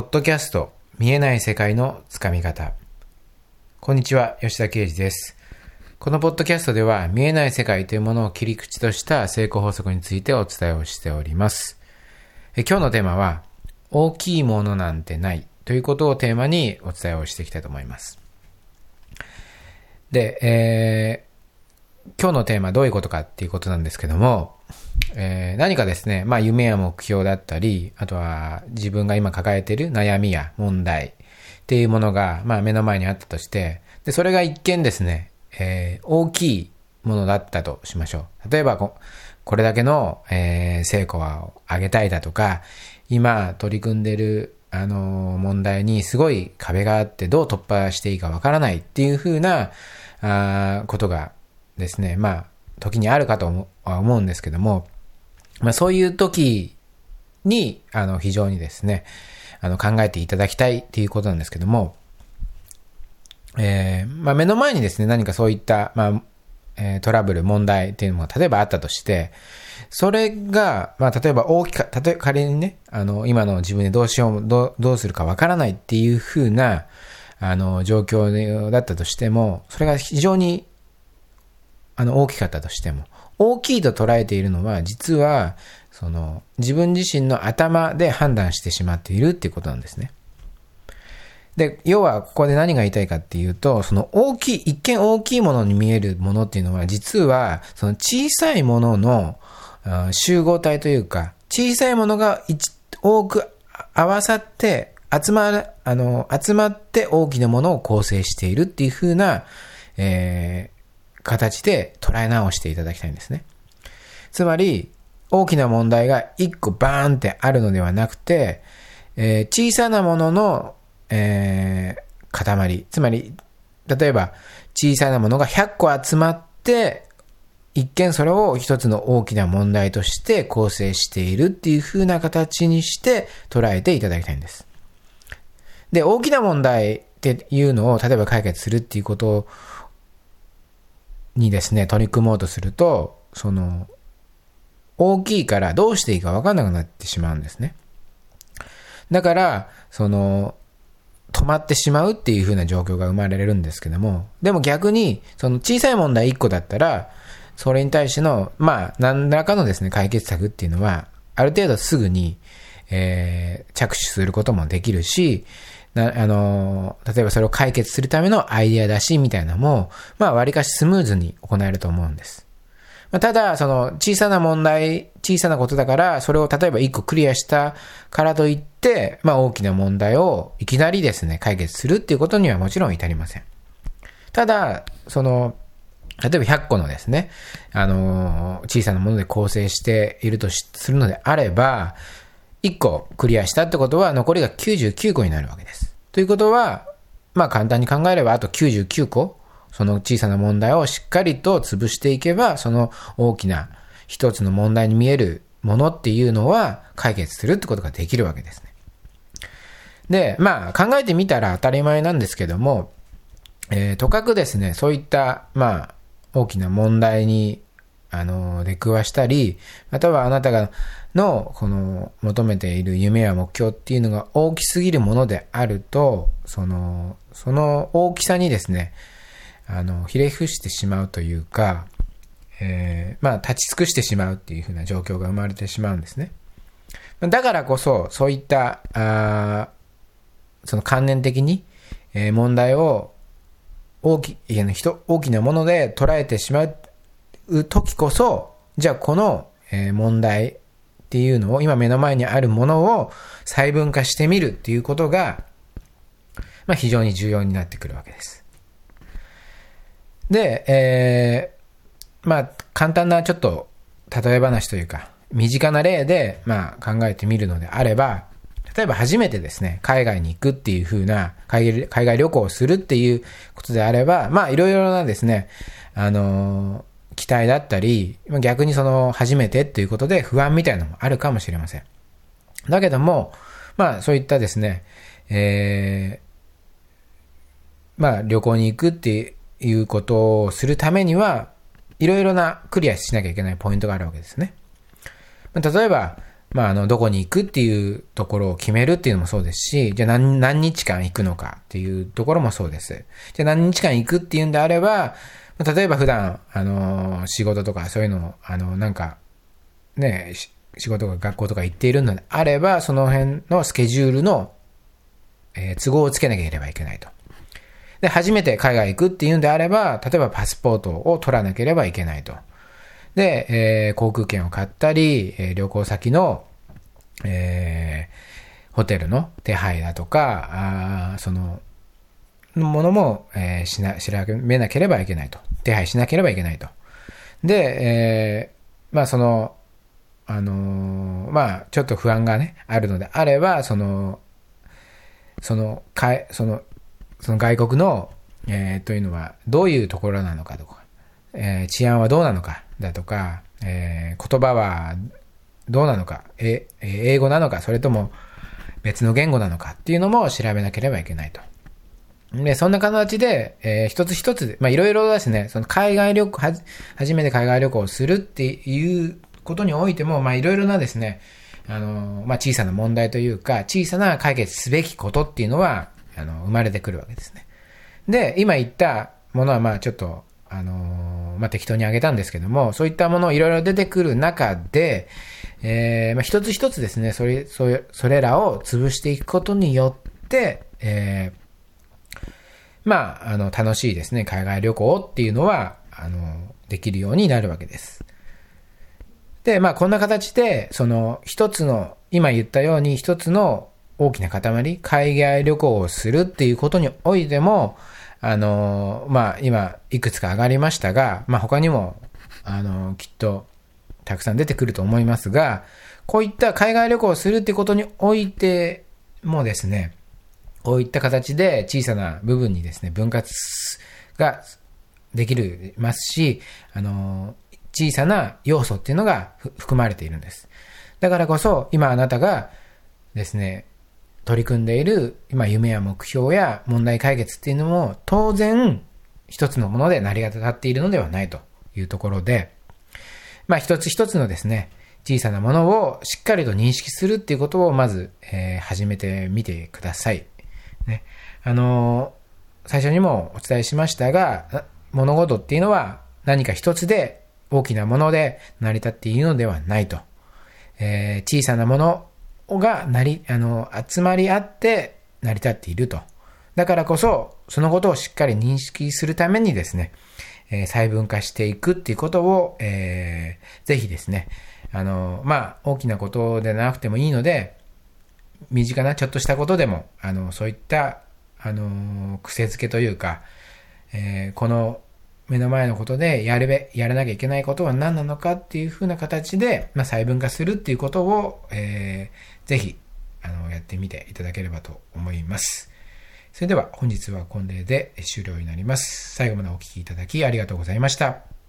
ポッドキャスト見えない世界のつかみ方。こんにちは、吉田啓二です。このポッドキャストでは見えない世界というものを切り口とした成功法則についてお伝えをしております。え今日のテーマは大きいものなんてないということをテーマにお伝えをしていきたいと思います。で、え今日のテーマどういうことかっていうことなんですけども、えー何かですね、まあ夢や目標だったり、あとは自分が今抱えている悩みや問題っていうものが、まあ目の前にあったとして、で、それが一見ですね、えー大きいものだったとしましょう。例えばこ、これだけの、えー成果を上げたいだとか、今取り組んでいる、あの問題にすごい壁があってどう突破していいかわからないっていうふうな、あことがですね、まあ、時にあるかとは思うんですけども、まあそういう時に、あの、非常にですね、あの、考えていただきたいっていうことなんですけども、えーまあ目の前にですね、何かそういった、まあ、えトラブル、問題っていうのも例えばあったとして、それが、まあ例えば大きか、例えば仮にね、あの、今の自分でどうしよう、どう、どうするかわからないっていうふうな、あの、状況だったとしても、それが非常にあの、大きかったとしても、大きいと捉えているのは、実は、その、自分自身の頭で判断してしまっているっていうことなんですね。で、要は、ここで何が言いたいかっていうと、その大きい、一見大きいものに見えるものっていうのは、実は、その小さいものの集合体というか、小さいものが多く合わさって、集まる、あの、集まって大きなものを構成しているっていう風な、え形で捉え直していただきたいんですね。つまり、大きな問題が一個バーンってあるのではなくて、えー小さなものの、えー塊。つまり、例えば、小さなものが100個集まって、一見それを一つの大きな問題として構成しているっていう風な形にして捉えていただきたいんです。で、大きな問題っていうのを例えば解決するっていうことにですね、取り組もうとすると、その、大きいからどうしていいか分かんなくなってしまうんですね。だから、その、止まってしまうっていう風な状況が生まれるんですけども、でも逆に、その小さい問題1個だったら、それに対しての、まあ、何らかのですね、解決策っていうのは、ある程度すぐに、えー着手することもできるし、なあの例えばそれを解決するためのアイデア出しみたいなのも、まあ、割かしスムーズに行えると思うんです。まあただ、その小さな問題、小さなことだから、それを例えば一個クリアしたからといって、まあ大きな問題をいきなりですね、解決するっていうことにはもちろん至りません。ただ、その、例えば100個のですね、あの小さなもので構成しているとするのであれば、1個クリアしたってことは残りが99個になるわけです。ということは、まあ簡単に考えればあと99個、その小さな問題をしっかりと潰していけば、その大きな一つの問題に見えるものっていうのは解決するってことができるわけですね。で、まあ考えてみたら当たり前なんですけども、えーとかくですね、そういった、まあ、大きな問題に、あの、出くわしたり、またはあなたが、の、この、求めている夢や目標っていうのが大きすぎるものであると、その、その大きさにですね、あの、ひれ伏してしまうというか、えーまあ、立ち尽くしてしまうっていうふうな状況が生まれてしまうんですね。だからこそ、そういった、あその観念的に、えー問題を大きいや、人大きなもので捉えてしまうう時こそ、じゃあこの、え問題っていうのを、今目の前にあるものを細分化してみるっていうことが、まあ非常に重要になってくるわけです。で、えーまあ簡単なちょっと例え話というか、身近な例で、まあ考えてみるのであれば、例えば初めてですね、海外に行くっていう風な、海外海外旅行をするっていうことであれば、まあいろいろなですね、あの期待だったり、逆にその初めてっていうことで不安みたいなのもあるかもしれません。だけども、まあそういったですね、えーまあ旅行に行くっていうことをするためには、いろいろなクリアしなきゃいけないポイントがあるわけですね。例えば、まあ、あの、どこに行くっていうところを決めるっていうのもそうですし、じゃあ何、何日間行くのかっていうところもそうです。じゃあ何日間行くっていうんであれば、例えば普段、あの、仕事とかそういうのを、あの、なんか、ね、仕事とか学校とか行っているのであれば、その辺のスケジュールの、えー、都合をつけなければいけないと。で、初めて海外行くっていうんであれば、例えばパスポートを取らなければいけないと。で、えー、航空券を買ったり、えー、旅行先の、えー、ホテルの手配だとか、あその、ものも、えー、しな、調べなければいけないと。手配しなければいけないと。で、えー、まあその、あのー、まあちょっと不安がね、あるのであれば、その、その、かえ、その、その外国の、えー、というのはどういうところなのかとか、えー、治安はどうなのかだとか、えー、言葉はどうなのか、え、英語なのか、それとも別の言語なのかっていうのも調べなければいけないと。で、そんな形で、えー、一つ一つ、ま、いろいろですね、その海外旅行、は、初めて海外旅行をするっていうことにおいても、ま、いろいろなですね、あの、まあ、小さな問題というか、小さな解決すべきことっていうのは、あの、生まれてくるわけですね。で、今言ったものは、ま、ちょっと、あのまあ、適当に挙げたんですけども、そういったものをいろいろ出てくる中で、えー、まあ、一つ一つですね、それ、それ、それらを潰していくことによって、えー、まあ、あの、楽しいですね、海外旅行っていうのは、あの、できるようになるわけです。で、まあ、こんな形で、その、一つの、今言ったように一つの大きな塊、海外旅行をするっていうことにおいても、あの、まあ、今、いくつか上がりましたが、まあ、他にも、あの、きっと、たくさん出てくると思いますが、こういった海外旅行をするってことにおいてもですね、こういった形で小さな部分にですね、分割ができるますし、あの、小さな要素っていうのが含まれているんです。だからこそ、今あなたがですね、取り組んでいる、今夢や目標や問題解決っていうのも、当然、一つのもので成り立っているのではないというところで、まあ一つ一つのですね、小さなものをしっかりと認識するっていうことをまず、えー、始めてみてください。ね。あのー、最初にもお伝えしましたが、物事っていうのは何か一つで大きなもので成り立っているのではないと。えー、小さなものがなり、あの、集まり合って成り立っていると。だからこそ、そのことをしっかり認識するためにですね、えー、細分化していくっていうことを、えー、ぜひですね、あの、まあ、大きなことでなくてもいいので、身近なちょっとしたことでも、あの、そういった、あの、癖づけというか、えー、この目の前のことでやるべ、やらなきゃいけないことは何なのかっていうふうな形で、まあ、細分化するっていうことを、えー、ぜひ、あの、やってみていただければと思います。それでは本日は婚礼で終了になります。最後までお聴きいただきありがとうございました。